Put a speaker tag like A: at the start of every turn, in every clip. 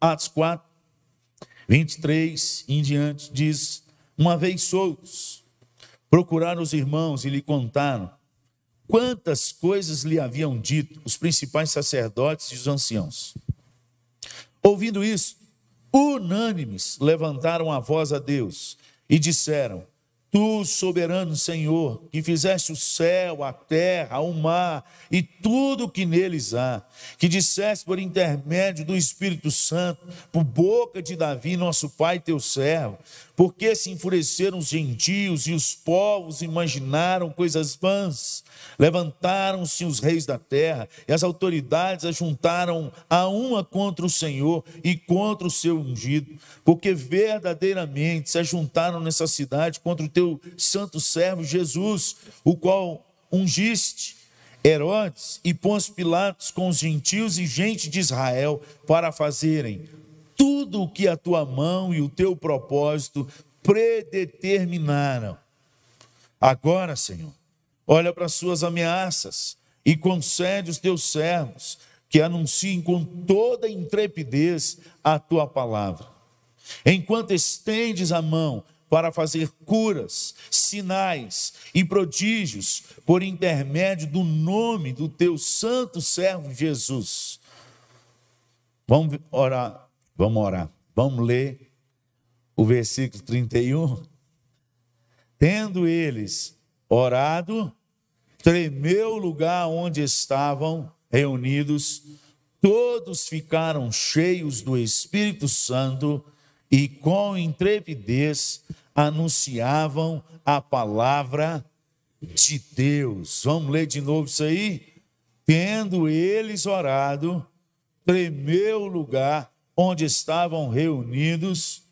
A: Atos 4, 23 em diante, diz: Uma vez soltos, procuraram os irmãos e lhe contaram quantas coisas lhe haviam dito os principais sacerdotes e os anciãos. Ouvindo isso, unânimes levantaram a voz a Deus e disseram: Tu, soberano Senhor, que fizeste o céu, a terra, o mar e tudo o que neles há, que disseste por intermédio do Espírito Santo, por boca de Davi, nosso pai, teu servo, porque se enfureceram os gentios e os povos imaginaram coisas vãs. Levantaram-se os reis da terra e as autoridades ajuntaram a uma contra o Senhor e contra o seu ungido, porque verdadeiramente se ajuntaram nessa cidade contra o teu santo servo Jesus, o qual ungiste. Herodes e Pôncio Pilatos com os gentios e gente de Israel para fazerem tudo o que a tua mão e o teu propósito predeterminaram. Agora, Senhor, olha para as suas ameaças e concede os teus servos que anunciem com toda intrepidez a tua palavra. Enquanto estendes a mão para fazer curas, sinais e prodígios por intermédio do nome do teu santo servo Jesus. Vamos orar Vamos orar. Vamos ler o versículo 31. Tendo eles orado, tremeu o lugar onde estavam reunidos, todos ficaram cheios do Espírito Santo e com intrepidez anunciavam a palavra de Deus. Vamos ler de novo isso aí? Tendo eles orado, tremeu o lugar onde estavam reunidos,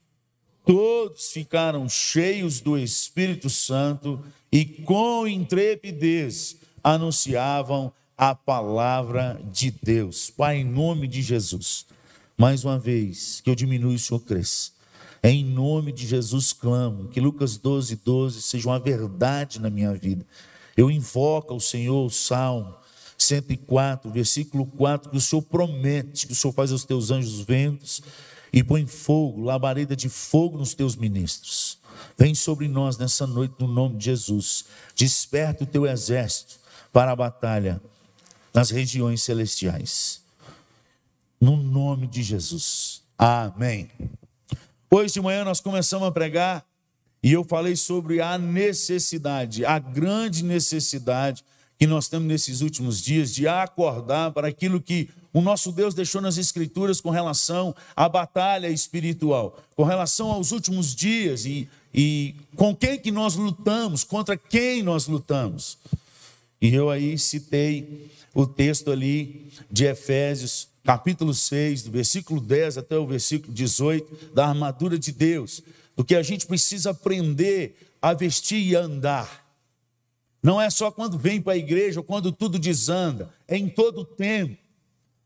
A: todos ficaram cheios do Espírito Santo e com intrepidez anunciavam a palavra de Deus. Pai, em nome de Jesus, mais uma vez, que eu diminua e o Senhor cresça. Em nome de Jesus clamo que Lucas 12, 12 seja uma verdade na minha vida. Eu invoco ao Senhor o salmo 104, versículo 4, que o Senhor promete, que o Senhor faz aos teus anjos ventos e põe fogo, labareda de fogo nos teus ministros. Vem sobre nós nessa noite, no nome de Jesus. Desperta o teu exército para a batalha nas regiões celestiais. No nome de Jesus. Amém. Hoje de manhã nós começamos a pregar e eu falei sobre a necessidade, a grande necessidade que nós temos nesses últimos dias de acordar para aquilo que o nosso Deus deixou nas Escrituras com relação à batalha espiritual, com relação aos últimos dias e, e com quem que nós lutamos, contra quem nós lutamos. E eu aí citei o texto ali de Efésios, capítulo 6, do versículo 10 até o versículo 18, da armadura de Deus, do que a gente precisa aprender a vestir e andar. Não é só quando vem para a igreja ou quando tudo desanda, é em todo o tempo.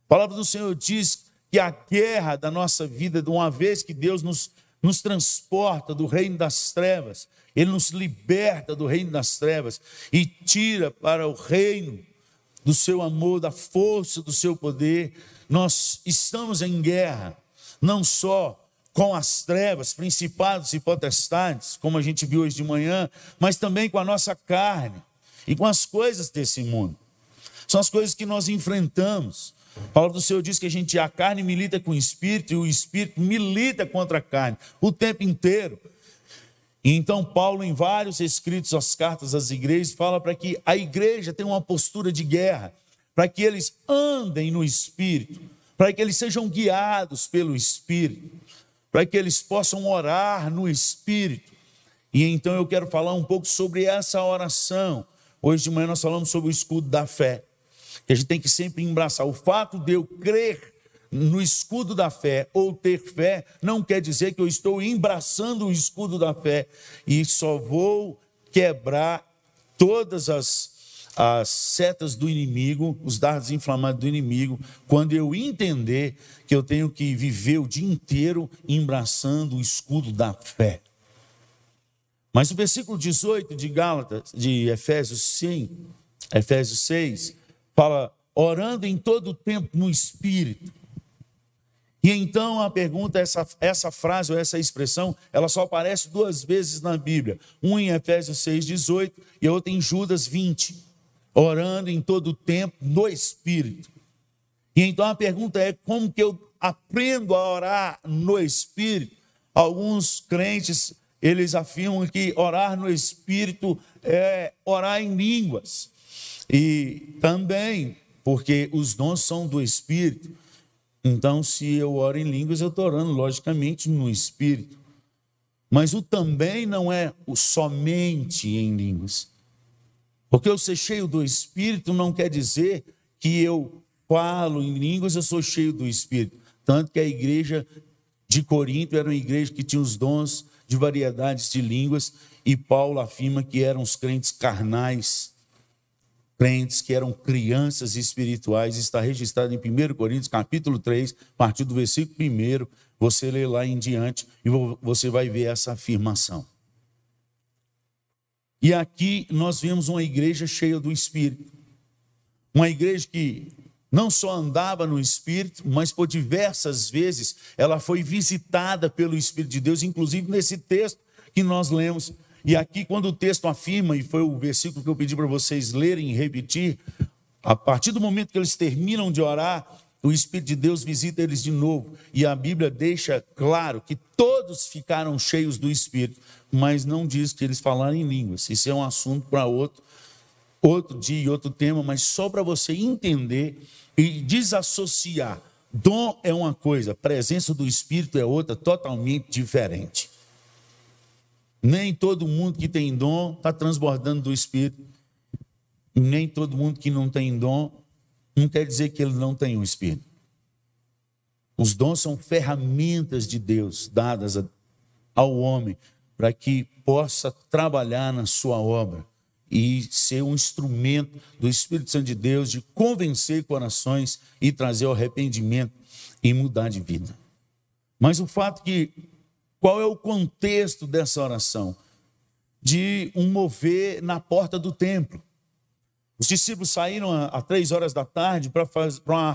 A: A palavra do Senhor diz que a guerra da nossa vida, de uma vez que Deus nos, nos transporta do reino das trevas, Ele nos liberta do reino das trevas e tira para o reino do seu amor, da força do seu poder. Nós estamos em guerra, não só com as trevas, principados e potestades, como a gente viu hoje de manhã, mas também com a nossa carne e com as coisas desse mundo. São as coisas que nós enfrentamos. A palavra do Senhor diz que a gente, a carne milita com o espírito e o espírito milita contra a carne o tempo inteiro. Então Paulo, em vários escritos, as cartas às igrejas, fala para que a igreja tenha uma postura de guerra, para que eles andem no espírito, para que eles sejam guiados pelo espírito, para que eles possam orar no espírito. E então eu quero falar um pouco sobre essa oração, Hoje de manhã nós falamos sobre o escudo da fé, que a gente tem que sempre embraçar. O fato de eu crer no escudo da fé ou ter fé não quer dizer que eu estou embraçando o escudo da fé e só vou quebrar todas as, as setas do inimigo, os dardos inflamados do inimigo, quando eu entender que eu tenho que viver o dia inteiro embraçando o escudo da fé. Mas o versículo 18 de Gálatas, de Efésios 5, Efésios 6, fala orando em todo o tempo no Espírito. E então a pergunta, essa, essa frase ou essa expressão, ela só aparece duas vezes na Bíblia. Um em Efésios 6, 18 e a outra em Judas 20. Orando em todo o tempo no Espírito. E então a pergunta é: como que eu aprendo a orar no Espírito? Alguns crentes, eles afirmam que orar no Espírito é orar em línguas. E também, porque os dons são do Espírito. Então, se eu oro em línguas, eu estou orando, logicamente, no Espírito. Mas o também não é o somente em línguas. Porque eu ser cheio do Espírito não quer dizer que eu falo em línguas, eu sou cheio do Espírito. Tanto que a igreja de Corinto era uma igreja que tinha os dons de variedades de línguas, e Paulo afirma que eram os crentes carnais crentes que eram crianças espirituais, está registrado em 1 Coríntios, capítulo 3, a partir do versículo 1, você lê lá em diante e você vai ver essa afirmação. E aqui nós vemos uma igreja cheia do Espírito. Uma igreja que não só andava no Espírito, mas por diversas vezes ela foi visitada pelo Espírito de Deus, inclusive nesse texto que nós lemos e aqui, quando o texto afirma, e foi o versículo que eu pedi para vocês lerem e repetir, a partir do momento que eles terminam de orar, o Espírito de Deus visita eles de novo. E a Bíblia deixa claro que todos ficaram cheios do Espírito, mas não diz que eles falaram em línguas. Isso é um assunto para outro, outro dia e outro tema, mas só para você entender e desassociar. Dom é uma coisa, presença do Espírito é outra, totalmente diferente. Nem todo mundo que tem dom está transbordando do Espírito. Nem todo mundo que não tem dom não quer dizer que ele não tem o Espírito. Os dons são ferramentas de Deus dadas ao homem para que possa trabalhar na sua obra e ser um instrumento do Espírito Santo de Deus de convencer corações e trazer o arrependimento e mudar de vida. Mas o fato que qual é o contexto dessa oração? De um mover na porta do templo. Os discípulos saíram às três horas da tarde para fazer uma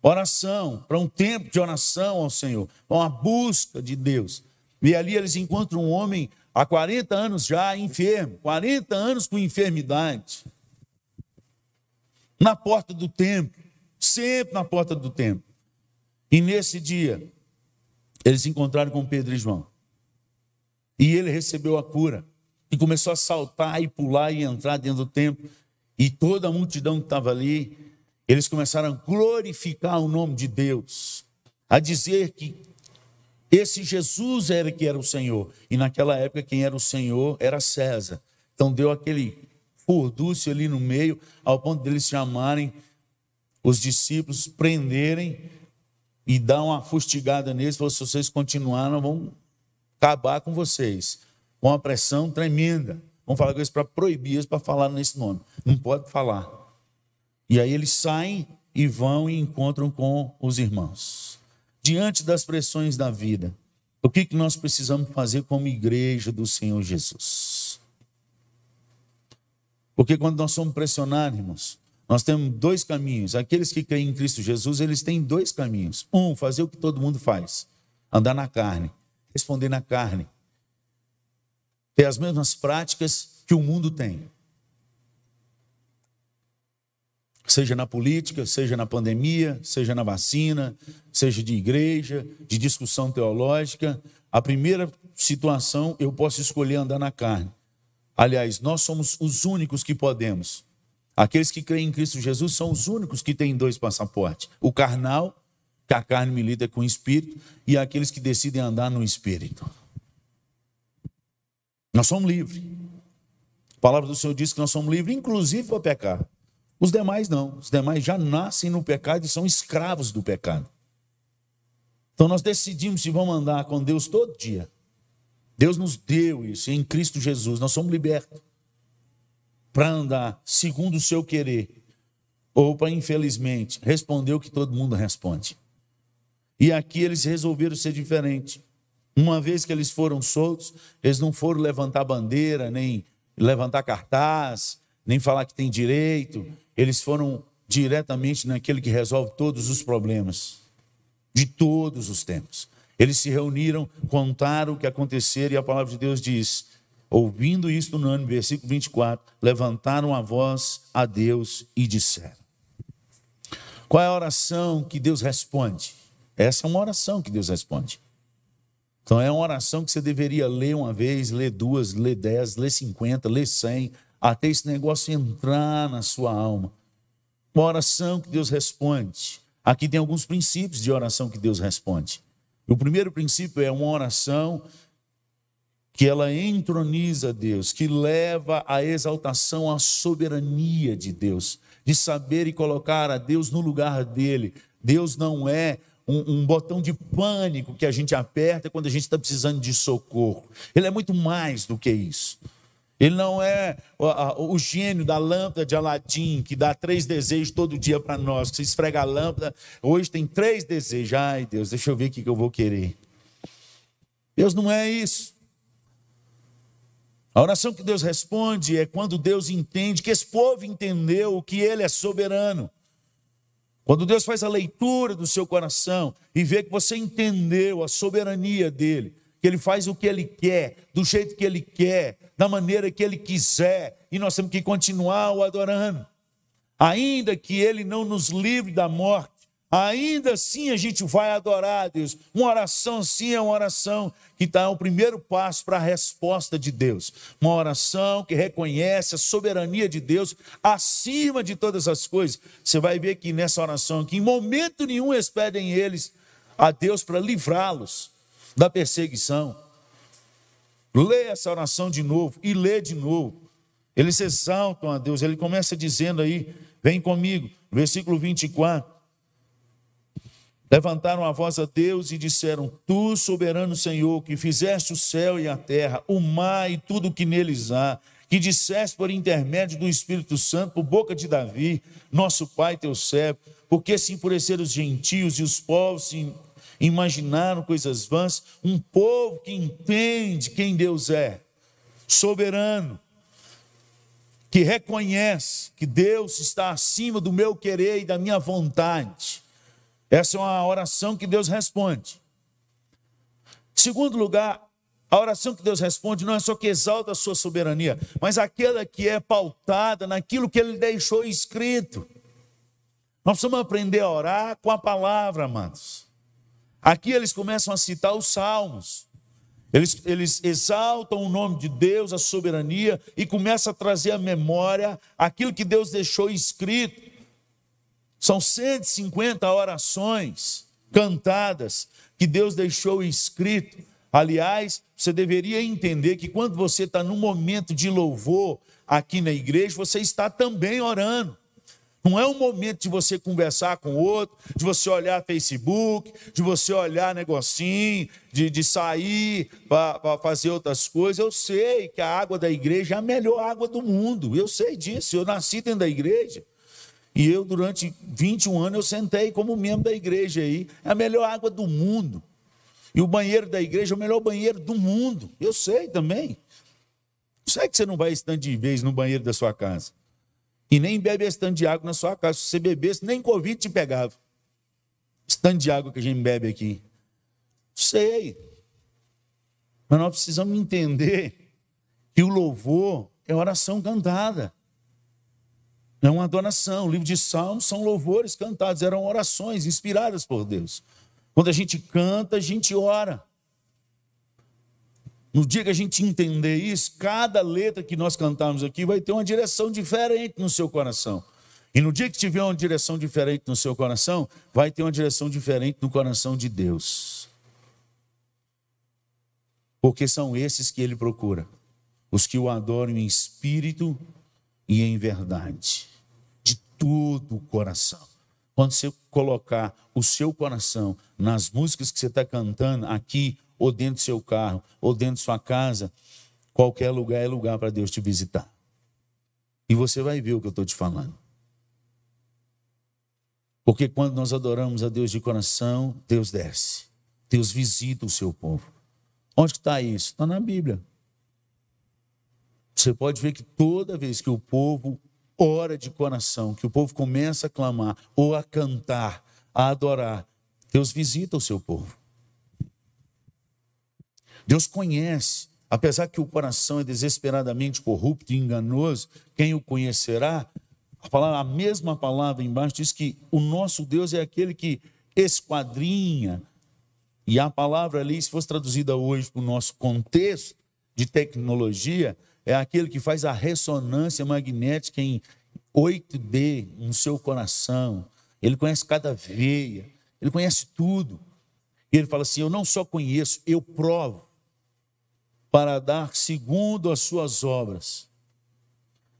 A: oração, para um tempo de oração ao Senhor, uma busca de Deus. E ali eles encontram um homem há 40 anos já enfermo, 40 anos com enfermidade. Na porta do templo, sempre na porta do templo. E nesse dia, eles se encontraram com Pedro e João. E ele recebeu a cura. E começou a saltar e pular e entrar dentro do templo. E toda a multidão que estava ali, eles começaram a glorificar o nome de Deus. A dizer que esse Jesus era que era o Senhor. E naquela época quem era o Senhor era César. Então deu aquele furdúcio ali no meio, ao ponto deles chamarem os discípulos, prenderem e dá uma fustigada neles, falou, se vocês continuarem, vão acabar com vocês. Com uma pressão tremenda. Vamos falar com eles para proibir eles para falar nesse nome. Não pode falar. E aí eles saem e vão e encontram com os irmãos. Diante das pressões da vida, o que, que nós precisamos fazer como igreja do Senhor Jesus? Porque quando nós somos pressionados, irmãos, nós temos dois caminhos. Aqueles que creem em Cristo Jesus, eles têm dois caminhos. Um, fazer o que todo mundo faz: andar na carne, responder na carne, ter as mesmas práticas que o mundo tem. Seja na política, seja na pandemia, seja na vacina, seja de igreja, de discussão teológica. A primeira situação, eu posso escolher andar na carne. Aliás, nós somos os únicos que podemos Aqueles que creem em Cristo Jesus são os únicos que têm dois passaportes: o carnal, que a carne milita com o espírito, e aqueles que decidem andar no espírito. Nós somos livres. A palavra do Senhor diz que nós somos livres, inclusive para pecar. Os demais não. Os demais já nascem no pecado e são escravos do pecado. Então nós decidimos se vamos andar com Deus todo dia. Deus nos deu isso em Cristo Jesus. Nós somos libertos para andar segundo o seu querer, ou para, infelizmente, responder o que todo mundo responde. E aqui eles resolveram ser diferente. Uma vez que eles foram soltos, eles não foram levantar bandeira, nem levantar cartaz, nem falar que tem direito. Eles foram diretamente naquele que resolve todos os problemas. de todos os tempos. Eles se reuniram, contaram o que aconteceu e a palavra de Deus diz: ouvindo isto no ano, versículo 24, levantaram a voz a Deus e disseram. Qual é a oração que Deus responde? Essa é uma oração que Deus responde. Então é uma oração que você deveria ler uma vez, ler duas, ler dez, ler cinquenta, ler cem, até esse negócio entrar na sua alma. Uma oração que Deus responde. Aqui tem alguns princípios de oração que Deus responde. O primeiro princípio é uma oração que ela entroniza Deus, que leva à exaltação a soberania de Deus, de saber e colocar a Deus no lugar dele. Deus não é um, um botão de pânico que a gente aperta quando a gente está precisando de socorro. Ele é muito mais do que isso. Ele não é o, o gênio da lâmpada de Aladim, que dá três desejos todo dia para nós. Você esfrega a lâmpada, hoje tem três desejos. Ai, Deus, deixa eu ver o que eu vou querer. Deus não é isso. A oração que Deus responde é quando Deus entende que esse povo entendeu que Ele é soberano. Quando Deus faz a leitura do seu coração e vê que você entendeu a soberania dele, que ele faz o que ele quer, do jeito que ele quer, da maneira que ele quiser, e nós temos que continuar o adorando. Ainda que ele não nos livre da morte, Ainda assim a gente vai adorar a Deus. Uma oração sim é uma oração que está o primeiro passo para a resposta de Deus. Uma oração que reconhece a soberania de Deus acima de todas as coisas. Você vai ver que nessa oração que em momento nenhum eles pedem eles a Deus para livrá-los da perseguição. Lê essa oração de novo e lê de novo. Eles exaltam a Deus. Ele começa dizendo aí, vem comigo, versículo 24. Levantaram a voz a Deus e disseram: Tu, soberano Senhor, que fizeste o céu e a terra, o mar e tudo o que neles há, que disseste por intermédio do Espírito Santo, por boca de Davi, nosso pai, teu servo, porque se enfureceram os gentios e os povos se imaginaram coisas vãs, um povo que entende quem Deus é, soberano, que reconhece que Deus está acima do meu querer e da minha vontade essa é uma oração que Deus responde. Segundo lugar, a oração que Deus responde não é só que exalta a sua soberania, mas aquela que é pautada naquilo que ele deixou escrito. Nós precisamos aprender a orar com a palavra, amados. Aqui eles começam a citar os salmos. Eles, eles exaltam o nome de Deus, a soberania, e começam a trazer à memória aquilo que Deus deixou escrito. São 150 orações cantadas que Deus deixou escrito. Aliás, você deveria entender que quando você está num momento de louvor aqui na igreja, você está também orando. Não é um momento de você conversar com outro, de você olhar Facebook, de você olhar negocinho, de, de sair para fazer outras coisas. Eu sei que a água da igreja é a melhor água do mundo. Eu sei disso. Eu nasci dentro da igreja. E eu, durante 21 anos, eu sentei como membro da igreja aí. É a melhor água do mundo. E o banheiro da igreja é o melhor banheiro do mundo. Eu sei também. Sei que você não vai esse tanto de vez no banheiro da sua casa. E nem bebe esse tanto de água na sua casa. Se você bebesse, nem Covid te pegava. Esse tanto de água que a gente bebe aqui. Sei. Mas nós precisamos entender que o louvor é oração cantada. É uma adoração. O livro de Salmos são louvores cantados, eram orações inspiradas por Deus. Quando a gente canta, a gente ora. No dia que a gente entender isso, cada letra que nós cantamos aqui vai ter uma direção diferente no seu coração. E no dia que tiver uma direção diferente no seu coração, vai ter uma direção diferente no coração de Deus. Porque são esses que ele procura, os que o adoram em espírito e em verdade, de todo o coração. Quando você colocar o seu coração nas músicas que você está cantando aqui, ou dentro do seu carro, ou dentro de sua casa, qualquer lugar é lugar para Deus te visitar. E você vai ver o que eu estou te falando. Porque quando nós adoramos a Deus de coração, Deus desce. Deus visita o seu povo. Onde está isso? Está na Bíblia. Você pode ver que toda vez que o povo ora de coração, que o povo começa a clamar ou a cantar, a adorar, Deus visita o seu povo. Deus conhece, apesar que o coração é desesperadamente corrupto e enganoso, quem o conhecerá? A, palavra, a mesma palavra embaixo diz que o nosso Deus é aquele que esquadrinha, e a palavra ali, se fosse traduzida hoje para o nosso contexto de tecnologia, é aquele que faz a ressonância magnética em 8D no seu coração. Ele conhece cada veia, ele conhece tudo. E ele fala assim: Eu não só conheço, eu provo para dar segundo as suas obras.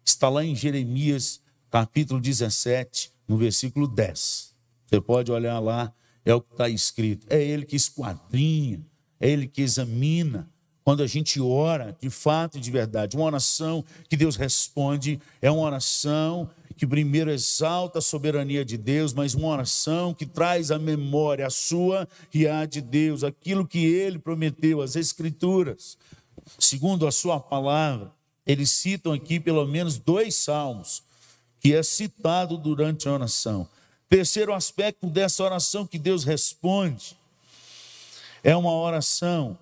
A: Está lá em Jeremias, capítulo 17, no versículo 10. Você pode olhar lá, é o que está escrito. É ele que esquadrinha, é ele que examina. Quando a gente ora, de fato e de verdade, uma oração que Deus responde é uma oração que primeiro exalta a soberania de Deus, mas uma oração que traz à memória a sua e a de Deus, aquilo que ele prometeu, as Escrituras. Segundo a sua palavra, eles citam aqui pelo menos dois salmos, que é citado durante a oração. Terceiro aspecto dessa oração que Deus responde é uma oração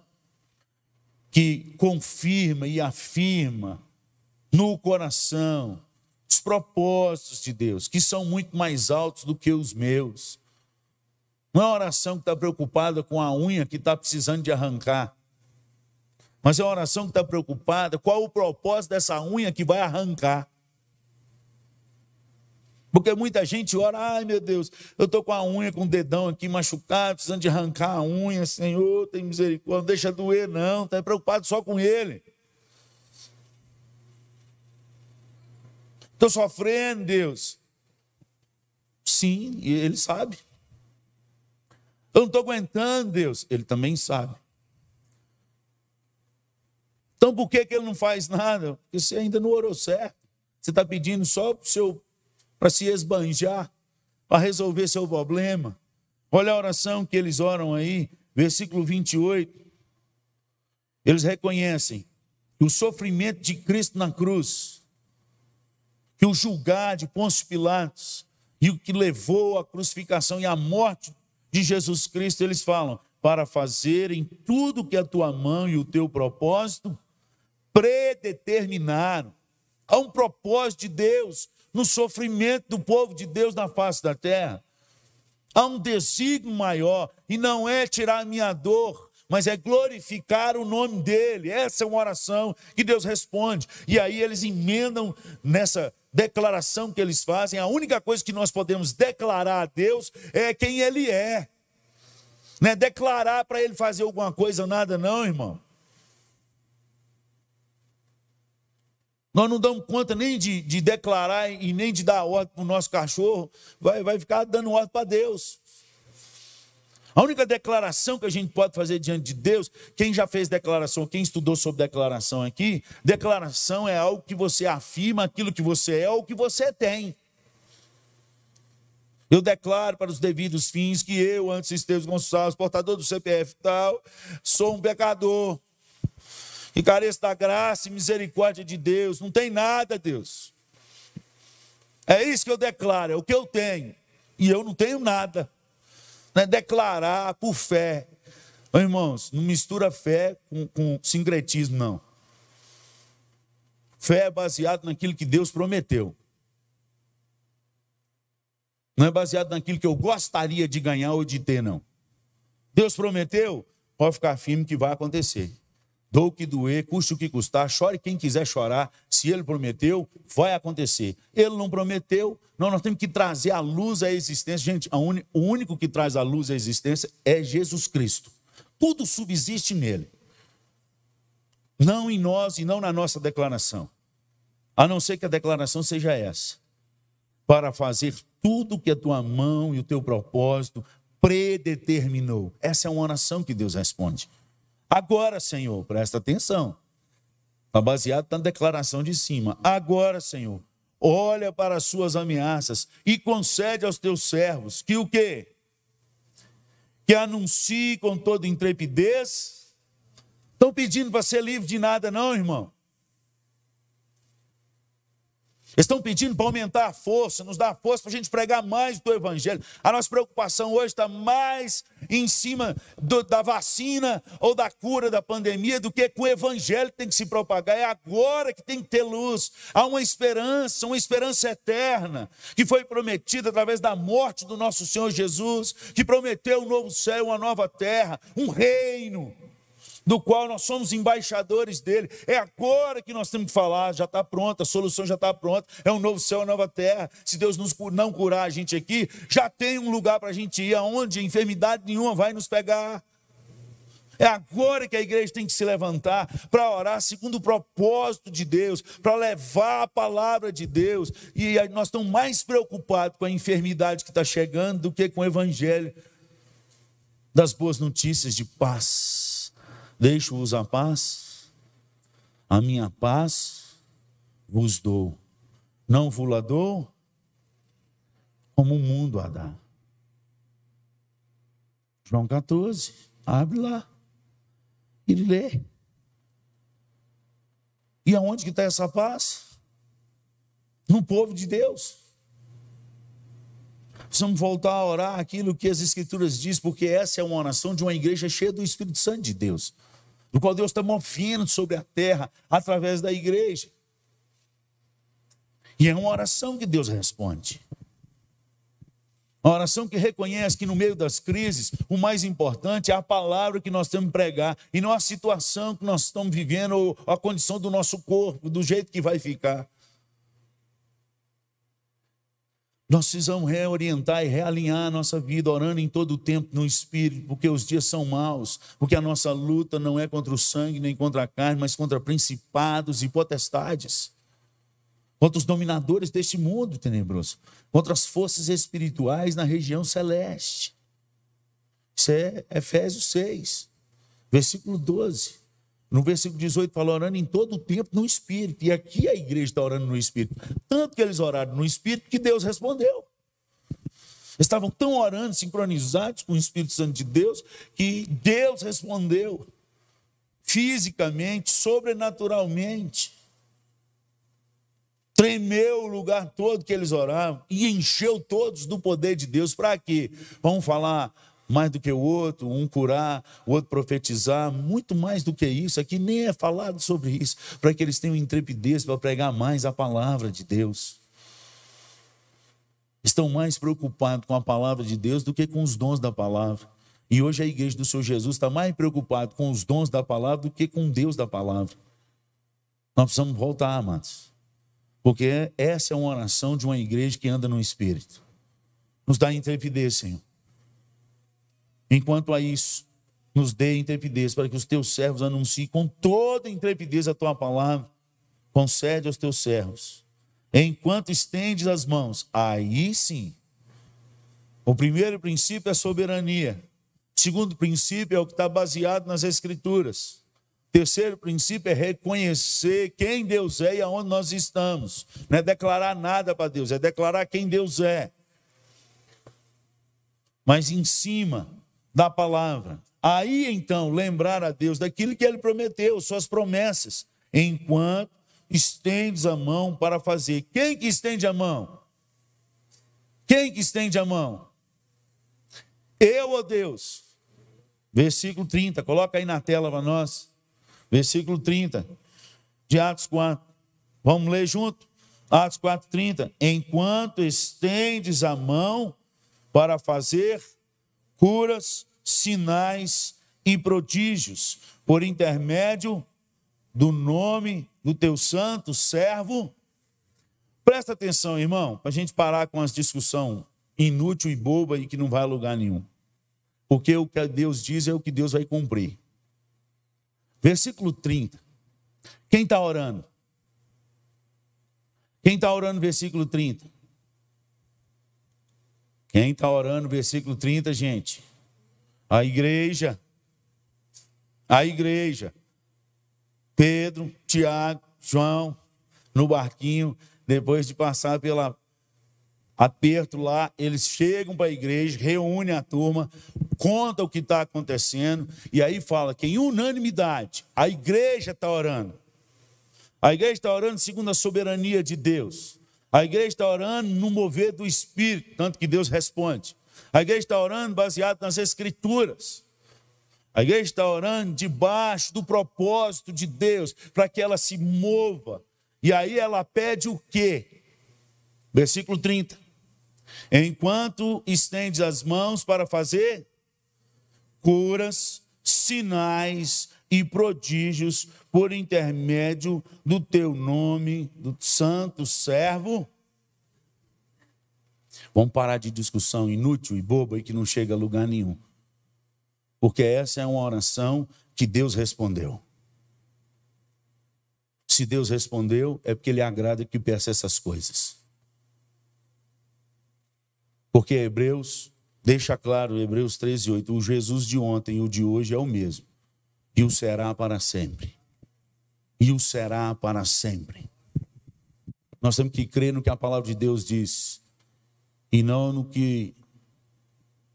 A: que confirma e afirma no coração os propósitos de Deus, que são muito mais altos do que os meus. Não é uma oração que está preocupada com a unha que está precisando de arrancar, mas é uma oração que está preocupada qual o propósito dessa unha que vai arrancar. Porque muita gente ora, ai meu Deus, eu estou com a unha, com o dedão aqui machucado, precisando de arrancar a unha, Senhor, tem misericórdia, não deixa doer, não, está preocupado só com ele. Estou sofrendo, Deus. Sim, ele sabe. Eu não estou aguentando, Deus. Ele também sabe. Então por que, que ele não faz nada? Porque você ainda não orou certo. Você está pedindo só para se esbanjar, para resolver seu problema. Olha a oração que eles oram aí, versículo 28. Eles reconhecem que o sofrimento de Cristo na cruz que o julgar de Pôncio Pilatos e o que levou à crucificação e à morte de Jesus Cristo, eles falam, para fazerem tudo que a tua mão e o teu propósito predeterminaram. Há um propósito de Deus no sofrimento do povo de Deus na face da terra. Há um desígnio maior, e não é tirar a minha dor, mas é glorificar o nome dele. Essa é uma oração que Deus responde. E aí eles emendam nessa declaração que eles fazem, a única coisa que nós podemos declarar a Deus é quem Ele é. Não é declarar para Ele fazer alguma coisa, nada, não, irmão. Nós não damos conta nem de, de declarar e nem de dar ordem para o nosso cachorro, vai, vai ficar dando ordem para Deus. A única declaração que a gente pode fazer diante de Deus, quem já fez declaração, quem estudou sobre declaração aqui, declaração é algo que você afirma aquilo que você é ou que você tem. Eu declaro para os devidos fins que eu, antes Esteves Gonçalves, portador do CPF tal, sou um pecador. E careço da graça e misericórdia de Deus. Não tem nada, Deus. É isso que eu declaro, é o que eu tenho. E eu não tenho nada né, declarar por fé. irmãos, não mistura fé com, com sincretismo, não. Fé é baseado naquilo que Deus prometeu. Não é baseado naquilo que eu gostaria de ganhar ou de ter, não. Deus prometeu, pode ficar firme que vai acontecer. Dou o que doer, custe o que custar, chore quem quiser chorar. Se ele prometeu, vai acontecer. Ele não prometeu, não, nós temos que trazer a luz à existência. Gente, un... o único que traz a luz à existência é Jesus Cristo. Tudo subsiste nele. Não em nós e não na nossa declaração. A não ser que a declaração seja essa: para fazer tudo que a tua mão e o teu propósito predeterminou. Essa é uma oração que Deus responde. Agora, Senhor, presta atenção. Está baseado na declaração de cima. Agora, Senhor, olha para as suas ameaças e concede aos teus servos que o quê? Que anuncie com toda intrepidez. Estão pedindo para ser livre de nada, não, irmão. Estão pedindo para aumentar a força, nos dar força para a gente pregar mais do Evangelho. A nossa preocupação hoje está mais em cima do, da vacina ou da cura da pandemia do que com o Evangelho que tem que se propagar. É agora que tem que ter luz. Há uma esperança, uma esperança eterna, que foi prometida através da morte do nosso Senhor Jesus, que prometeu um novo céu, uma nova terra, um reino do qual nós somos embaixadores dele. É agora que nós temos que falar, já está pronta, a solução já está pronta, é um novo céu, uma nova terra. Se Deus nos, não curar a gente aqui, já tem um lugar para a gente ir, aonde enfermidade nenhuma vai nos pegar. É agora que a igreja tem que se levantar para orar segundo o propósito de Deus, para levar a palavra de Deus. E nós estamos mais preocupados com a enfermidade que está chegando do que com o evangelho das boas notícias de paz. Deixo-vos a paz, a minha paz vos dou. Não vos la dou como o mundo a dá. João 14, abre lá e lê. E aonde que está essa paz? No povo de Deus. Precisamos voltar a orar aquilo que as Escrituras dizem, porque essa é uma oração de uma igreja cheia do Espírito Santo de Deus do qual Deus está movendo sobre a terra através da igreja. E é uma oração que Deus responde. Uma oração que reconhece que no meio das crises, o mais importante é a palavra que nós temos que pregar, e não a situação que nós estamos vivendo, ou a condição do nosso corpo, do jeito que vai ficar. Nós precisamos reorientar e realinhar a nossa vida, orando em todo o tempo no Espírito, porque os dias são maus, porque a nossa luta não é contra o sangue nem contra a carne, mas contra principados e potestades, contra os dominadores deste mundo tenebroso, contra as forças espirituais na região celeste. Isso é Efésios 6, versículo 12. No versículo 18 fala orando em todo o tempo no Espírito. E aqui a igreja está orando no Espírito. Tanto que eles oraram no Espírito que Deus respondeu. Estavam tão orando, sincronizados com o Espírito Santo de Deus, que Deus respondeu fisicamente, sobrenaturalmente. Tremeu o lugar todo que eles oravam e encheu todos do poder de Deus. Para quê? Vamos falar mais do que o outro, um curar, o outro profetizar, muito mais do que isso. Aqui nem é falado sobre isso, para que eles tenham intrepidez para pregar mais a palavra de Deus. Estão mais preocupados com a palavra de Deus do que com os dons da palavra. E hoje a igreja do Senhor Jesus está mais preocupada com os dons da palavra do que com Deus da palavra. Nós precisamos voltar, amados. Porque essa é uma oração de uma igreja que anda no Espírito. Nos dá intrepidez, Senhor. Enquanto a isso, nos dê intrepidez para que os teus servos anunciem com toda intrepidez a tua palavra. Concede aos teus servos. Enquanto estendes as mãos, aí sim. O primeiro princípio é soberania. O segundo princípio é o que está baseado nas Escrituras. Terceiro princípio é reconhecer quem Deus é e aonde nós estamos. Não é declarar nada para Deus, é declarar quem Deus é. Mas em cima da palavra. Aí então lembrar a Deus daquilo que ele prometeu, suas promessas, enquanto estendes a mão para fazer. Quem que estende a mão? Quem que estende a mão? Eu ou Deus? Versículo 30, coloca aí na tela para nós. Versículo 30 de Atos 4. Vamos ler junto? Atos 4, 30. Enquanto estendes a mão para fazer curas, sinais e prodígios, por intermédio do nome do teu santo servo. Presta atenção, irmão, para a gente parar com as discussão inútil e boba e que não vai a lugar nenhum. Porque o que Deus diz é o que Deus vai cumprir. Versículo 30. Quem está orando? Quem está orando, versículo 30? Quem está orando, versículo 30, gente? A igreja. A igreja. Pedro, Tiago, João, no barquinho, depois de passar pela aperto lá, eles chegam para a igreja, reúnem a turma, conta o que está acontecendo, e aí fala que em unanimidade a igreja está orando. A igreja está orando segundo a soberania de Deus. A igreja está orando no mover do Espírito, tanto que Deus responde. A igreja está orando baseado nas Escrituras. A igreja está orando debaixo do propósito de Deus, para que ela se mova. E aí ela pede o quê? Versículo 30. Enquanto estende as mãos para fazer curas, sinais e prodígios por intermédio do teu nome, do santo servo. Vamos parar de discussão inútil e boba e que não chega a lugar nenhum. Porque essa é uma oração que Deus respondeu. Se Deus respondeu, é porque Ele agrada que peça essas coisas. Porque Hebreus deixa claro, Hebreus 13, 8, o Jesus de ontem e o de hoje é o mesmo e o será para sempre. E o será para sempre. Nós temos que crer no que a palavra de Deus diz e não no que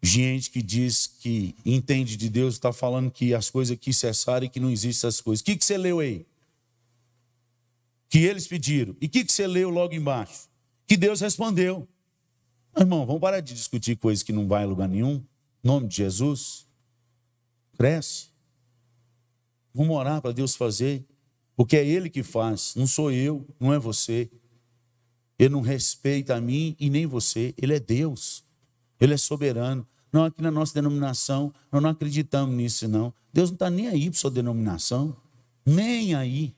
A: gente que diz que entende de Deus está falando que as coisas aqui cessaram e que não existem essas coisas. O que, que você leu aí? Que eles pediram. E o que, que você leu logo embaixo? Que Deus respondeu. Irmão, vamos parar de discutir coisas que não vai a lugar nenhum. Em nome de Jesus. Cresce. Vamos orar para Deus fazer, porque é Ele que faz, não sou eu, não é você. Ele não respeita a mim e nem você, Ele é Deus, Ele é soberano. Não, aqui na nossa denominação, nós não acreditamos nisso, não. Deus não está nem aí para sua denominação, nem aí.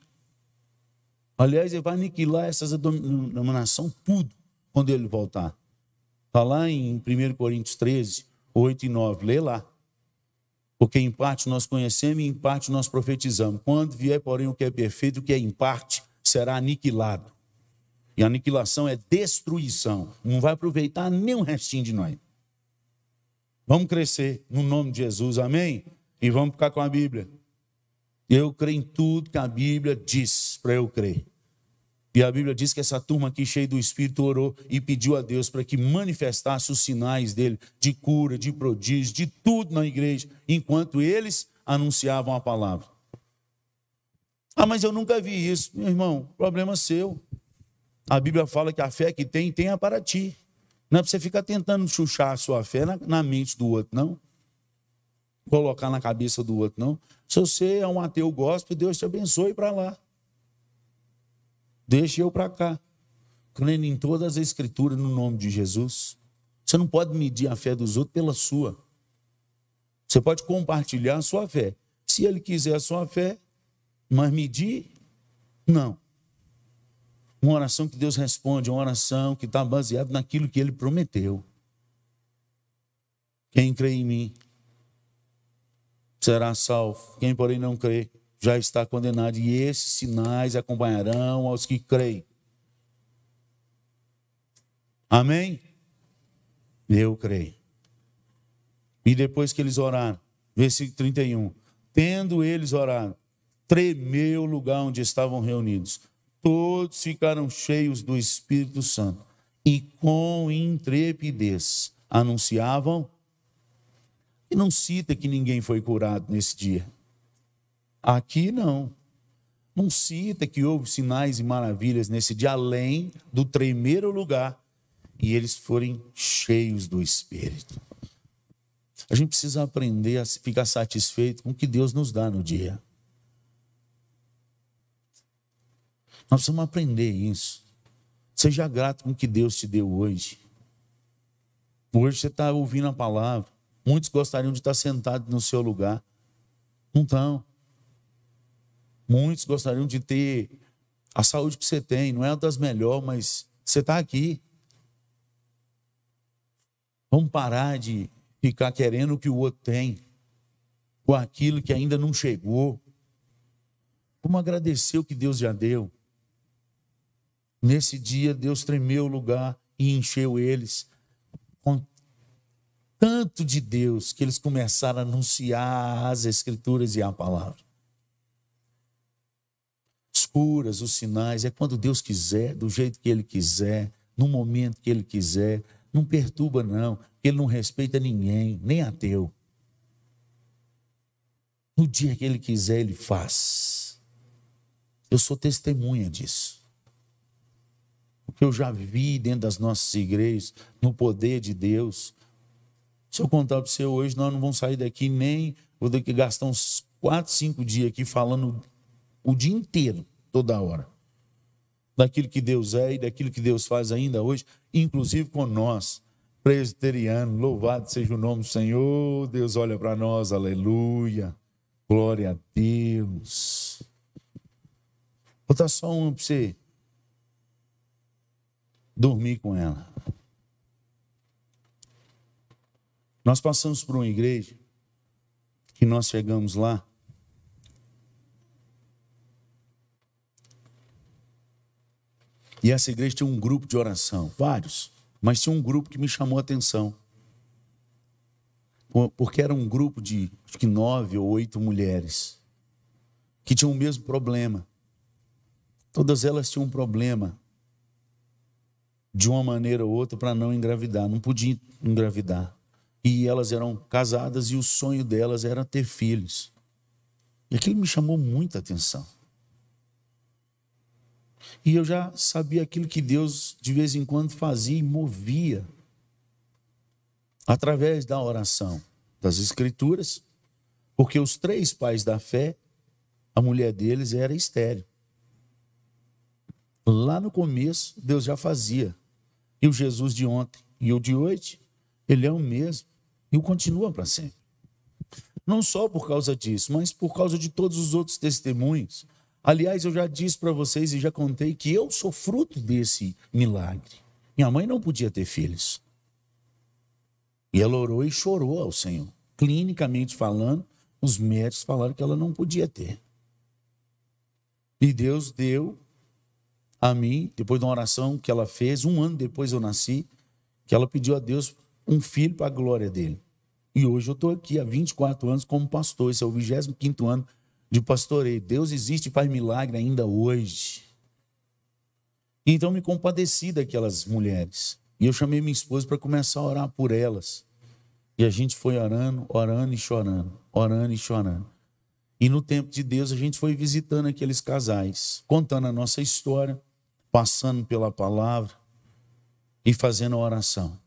A: Aliás, Ele vai aniquilar essas denominações tudo quando Ele voltar. Está lá em 1 Coríntios 13, 8 e 9, lê lá. Porque em parte nós conhecemos e em parte nós profetizamos. Quando vier, porém, o que é perfeito, o que é em parte, será aniquilado. E aniquilação é destruição. Não vai aproveitar nem um restinho de nós. Vamos crescer no nome de Jesus, amém? E vamos ficar com a Bíblia. Eu creio em tudo que a Bíblia diz para eu crer. E a Bíblia diz que essa turma aqui, cheia do Espírito, orou e pediu a Deus para que manifestasse os sinais dele, de cura, de prodígio, de tudo na igreja, enquanto eles anunciavam a palavra. Ah, mas eu nunca vi isso. Meu irmão, problema seu. A Bíblia fala que a fé que tem, tenha para ti. Não é para você ficar tentando chuchar a sua fé na, na mente do outro, não. Colocar na cabeça do outro, não. Se você é um ateu gospel, Deus te abençoe para lá. Deixe eu para cá, crendo em todas as escrituras no nome de Jesus. Você não pode medir a fé dos outros pela sua. Você pode compartilhar a sua fé. Se ele quiser a sua fé, mas medir, não. Uma oração que Deus responde, uma oração que está baseada naquilo que ele prometeu. Quem crê em mim será salvo. Quem, porém, não crê já está condenado, e esses sinais acompanharão aos que creem. Amém? Eu creio. E depois que eles oraram, versículo 31, tendo eles orado, tremeu o lugar onde estavam reunidos. Todos ficaram cheios do Espírito Santo e com intrepidez anunciavam. E não cita que ninguém foi curado nesse dia. Aqui não. Não cita que houve sinais e maravilhas nesse dia, além do tremer o lugar e eles forem cheios do Espírito. A gente precisa aprender a ficar satisfeito com o que Deus nos dá no dia. Nós precisamos aprender isso. Seja grato com o que Deus te deu hoje. Hoje você está ouvindo a palavra. Muitos gostariam de estar sentados no seu lugar. Não estão. Muitos gostariam de ter a saúde que você tem, não é das melhores, mas você está aqui. Vamos parar de ficar querendo o que o outro tem, com aquilo que ainda não chegou. Vamos agradecer o que Deus já deu. Nesse dia, Deus tremeu o lugar e encheu eles com tanto de Deus que eles começaram a anunciar as Escrituras e a palavra curas, os sinais, é quando Deus quiser, do jeito que Ele quiser, no momento que Ele quiser. Não perturba, não, Ele não respeita ninguém, nem ateu. No dia que Ele quiser, Ele faz. Eu sou testemunha disso. que eu já vi dentro das nossas igrejas, no poder de Deus. Se eu contar para você hoje, nós não vamos sair daqui nem. Vou ter que gastar uns quatro, cinco dias aqui falando o dia inteiro, toda hora. Daquilo que Deus é e daquilo que Deus faz ainda hoje, inclusive com nós, presbiterianos. Louvado seja o nome do Senhor. Deus olha para nós, aleluia. Glória a Deus. Vou dar só uma para você dormir com ela. Nós passamos por uma igreja que nós chegamos lá. E essa igreja tinha um grupo de oração, vários, mas tinha um grupo que me chamou a atenção. Porque era um grupo de acho que nove ou oito mulheres que tinham o mesmo problema. Todas elas tinham um problema de uma maneira ou outra para não engravidar, não podiam engravidar. E elas eram casadas e o sonho delas era ter filhos. E aquilo me chamou muita atenção. E eu já sabia aquilo que Deus de vez em quando fazia e movia através da oração, das escrituras, porque os três pais da fé, a mulher deles era estéreo. Lá no começo, Deus já fazia. E o Jesus de ontem e o de hoje, ele é o mesmo e o continua para sempre. Não só por causa disso, mas por causa de todos os outros testemunhos. Aliás, eu já disse para vocês e já contei que eu sou fruto desse milagre. Minha mãe não podia ter filhos. E ela orou e chorou ao Senhor. Clinicamente falando, os médicos falaram que ela não podia ter. E Deus deu a mim, depois de uma oração que ela fez, um ano depois eu nasci, que ela pediu a Deus um filho para a glória dele. E hoje eu estou aqui há 24 anos como pastor. Esse é o 25 ano de pastoreio. Deus existe e faz milagre ainda hoje. Então me compadeci daquelas mulheres. E eu chamei minha esposa para começar a orar por elas. E a gente foi orando, orando e chorando, orando e chorando. E no tempo de Deus a gente foi visitando aqueles casais, contando a nossa história, passando pela palavra e fazendo a oração.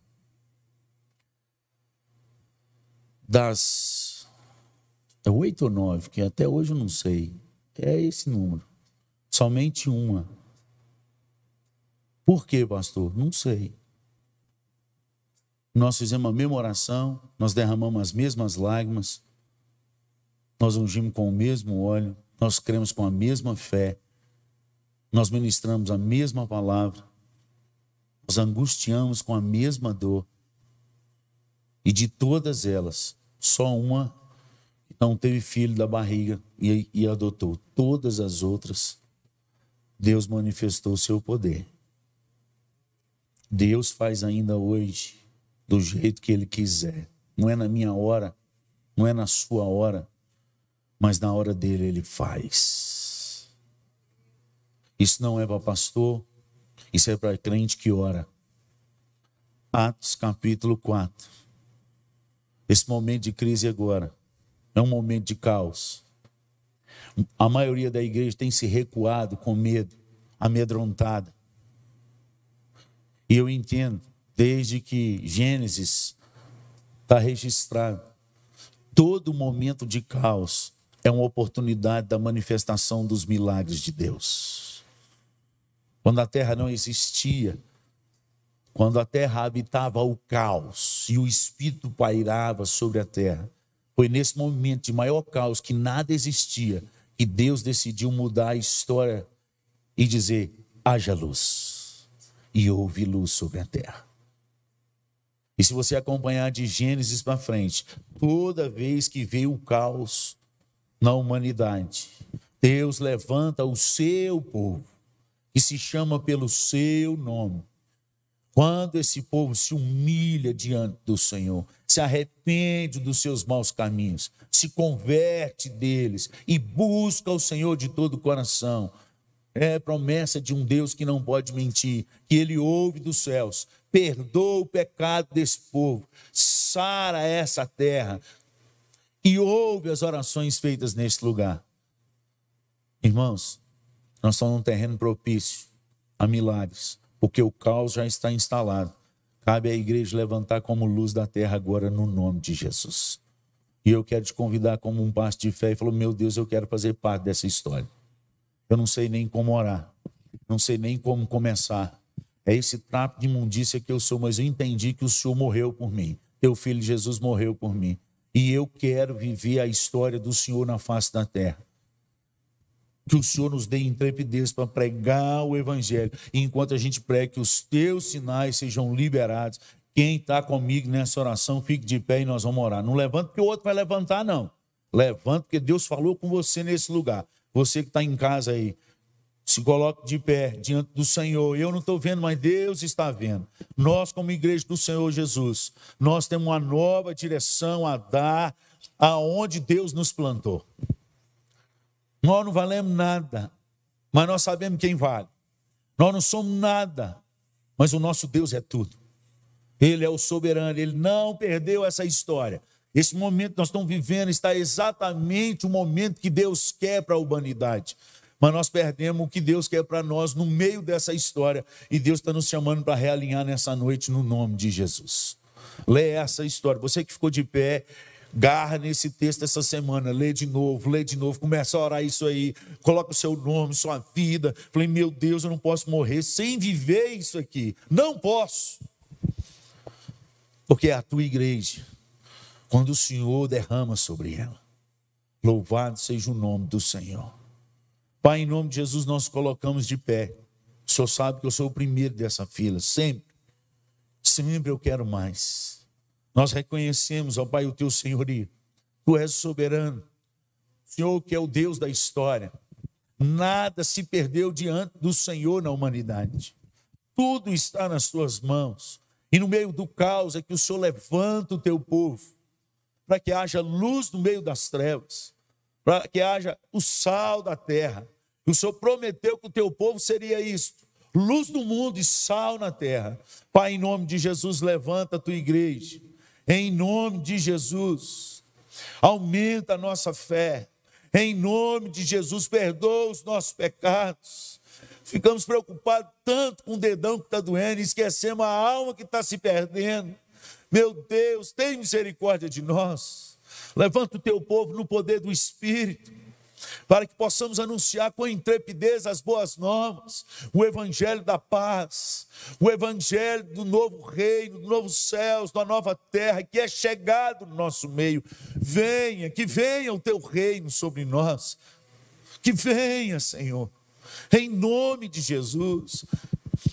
A: das é oito ou nove, que até hoje eu não sei. É esse número. Somente uma. Por quê, pastor? Não sei. Nós fizemos a mesma oração, nós derramamos as mesmas lágrimas, nós ungimos com o mesmo óleo, nós cremos com a mesma fé, nós ministramos a mesma palavra, nós angustiamos com a mesma dor. E de todas elas, só uma não teve filho da barriga e, e adotou. Todas as outras, Deus manifestou o seu poder. Deus faz ainda hoje do jeito que Ele quiser. Não é na minha hora, não é na sua hora, mas na hora dele Ele faz. Isso não é para pastor, isso é para crente que ora. Atos capítulo 4. Esse momento de crise agora é um momento de caos. A maioria da igreja tem se recuado com medo, amedrontada. E eu entendo, desde que Gênesis está registrado, todo momento de caos é uma oportunidade da manifestação dos milagres de Deus. Quando a terra não existia, quando a terra habitava o caos e o espírito pairava sobre a terra, foi nesse momento de maior caos que nada existia que Deus decidiu mudar a história e dizer: haja luz. E houve luz sobre a terra. E se você acompanhar de Gênesis para frente, toda vez que veio o caos na humanidade, Deus levanta o seu povo, que se chama pelo seu nome quando esse povo se humilha diante do Senhor, se arrepende dos seus maus caminhos, se converte deles e busca o Senhor de todo o coração, é promessa de um Deus que não pode mentir, que ele ouve dos céus, perdoa o pecado desse povo, sara essa terra e ouve as orações feitas neste lugar. Irmãos, nós estamos num terreno propício a milagres porque o caos já está instalado. Cabe à igreja levantar como luz da terra agora no nome de Jesus. E eu quero te convidar como um passo de fé e falou: Meu Deus, eu quero fazer parte dessa história. Eu não sei nem como orar, não sei nem como começar. É esse trapo de imundícia que eu sou, mas eu entendi que o Senhor morreu por mim. Teu filho Jesus morreu por mim. E eu quero viver a história do Senhor na face da terra. Que o Senhor nos dê intrepidez para pregar o Evangelho. E enquanto a gente prega, que os teus sinais sejam liberados. Quem está comigo nessa oração, fique de pé e nós vamos orar. Não levanta porque o outro vai levantar, não. Levanta porque Deus falou com você nesse lugar. Você que está em casa aí, se coloque de pé diante do Senhor. Eu não estou vendo, mas Deus está vendo. Nós, como igreja do Senhor Jesus, nós temos uma nova direção a dar aonde Deus nos plantou. Nós não valemos nada, mas nós sabemos quem vale. Nós não somos nada, mas o nosso Deus é tudo. Ele é o soberano, ele não perdeu essa história. Esse momento que nós estamos vivendo está exatamente o momento que Deus quer para a humanidade. Mas nós perdemos o que Deus quer para nós no meio dessa história. E Deus está nos chamando para realinhar nessa noite no nome de Jesus. Lê essa história. Você que ficou de pé, garra nesse texto essa semana, lê de novo, lê de novo, começa a orar isso aí, coloca o seu nome, sua vida. Falei, meu Deus, eu não posso morrer sem viver isso aqui. Não posso. Porque é a tua igreja quando o Senhor derrama sobre ela. Louvado seja o nome do Senhor. Pai, em nome de Jesus, nós colocamos de pé. O Senhor sabe que eu sou o primeiro dessa fila, sempre. Sempre eu quero mais. Nós reconhecemos, ó Pai, o teu senhorio. Tu és soberano. Senhor que é o Deus da história. Nada se perdeu diante do Senhor na humanidade. Tudo está nas tuas mãos. E no meio do caos é que o Senhor levanta o teu povo para que haja luz no meio das trevas, para que haja o sal da terra. O Senhor prometeu que o teu povo seria isto: luz do mundo e sal na terra. Pai, em nome de Jesus, levanta a tua igreja. Em nome de Jesus, aumenta a nossa fé. Em nome de Jesus, perdoa os nossos pecados. Ficamos preocupados tanto com o dedão que está doendo, esquecemos a alma que está se perdendo. Meu Deus, tem misericórdia de nós. Levanta o teu povo no poder do Espírito, para que possamos anunciar com intrepidez as boas novas, o Evangelho da paz, o Evangelho do novo reino, do novo céus, da nova terra, que é chegado no nosso meio. Venha, que venha o teu reino sobre nós. Que venha, Senhor, em nome de Jesus.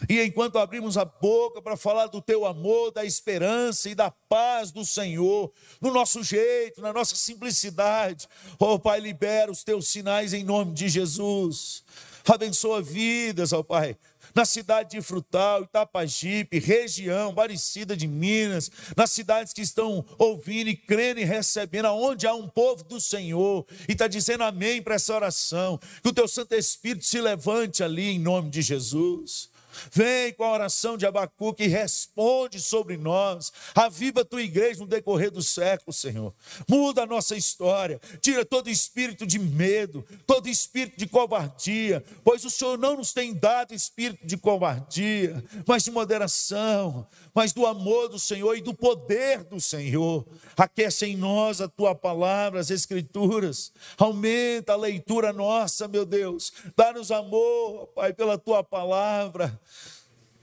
A: E enquanto abrimos a boca para falar do teu amor, da esperança e da paz do Senhor, no nosso jeito, na nossa simplicidade, ó oh, Pai, libera os teus sinais em nome de Jesus. Abençoa vidas, ó oh, Pai, na cidade de Frutal, Itapajipe, região, Barecida de Minas, nas cidades que estão ouvindo e crendo e recebendo, aonde há um povo do Senhor, e está dizendo amém para essa oração, que o teu Santo Espírito se levante ali em nome de Jesus. Vem com a oração de Abacuque e responde sobre nós. Aviva a tua igreja no decorrer do século, Senhor. Muda a nossa história. Tira todo espírito de medo, todo espírito de covardia, pois o Senhor não nos tem dado espírito de covardia, mas de moderação, mas do amor do Senhor e do poder do Senhor. Aquece em nós a tua palavra, as Escrituras. Aumenta a leitura nossa, meu Deus. Dá-nos amor, Pai, pela tua palavra.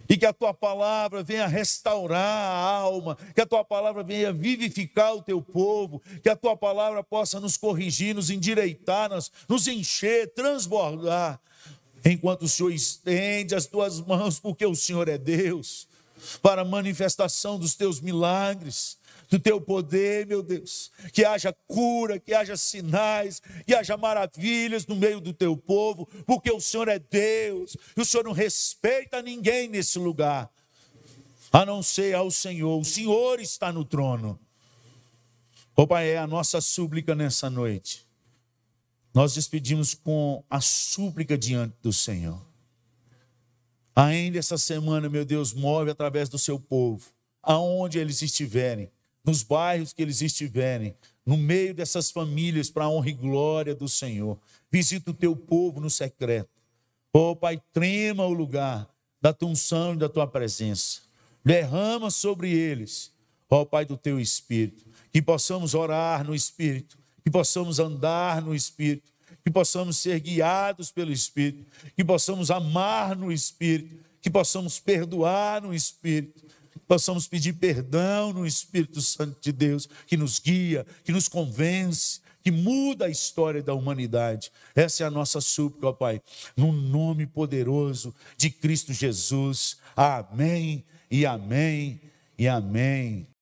A: E que a tua palavra venha restaurar a alma, que a tua palavra venha vivificar o teu povo, que a tua palavra possa nos corrigir, nos endireitar, nos, nos encher, transbordar, enquanto o Senhor estende as tuas mãos, porque o Senhor é Deus para a manifestação dos teus milagres, do teu poder, meu Deus. Que haja cura, que haja sinais, que haja maravilhas no meio do teu povo, porque o Senhor é Deus, e o Senhor não respeita ninguém nesse lugar, a não ser ao Senhor. O Senhor está no trono. Ó Pai, é a nossa súplica nessa noite. Nós despedimos com a súplica diante do Senhor. Ainda essa semana, meu Deus, move através do seu povo, aonde eles estiverem, nos bairros que eles estiverem, no meio dessas famílias, para a honra e glória do Senhor. Visita o teu povo no secreto. Oh, Pai, trema o lugar. da tua unção e da tua presença. Derrama sobre eles, ó Pai do teu Espírito, que possamos orar no Espírito, que possamos andar no Espírito, que possamos ser guiados pelo Espírito, que possamos amar no Espírito, que possamos perdoar no Espírito, que possamos pedir perdão no Espírito Santo de Deus, que nos guia, que nos convence, que muda a história da humanidade. Essa é a nossa súplica, ó Pai, no nome poderoso de Cristo Jesus. Amém e amém e amém.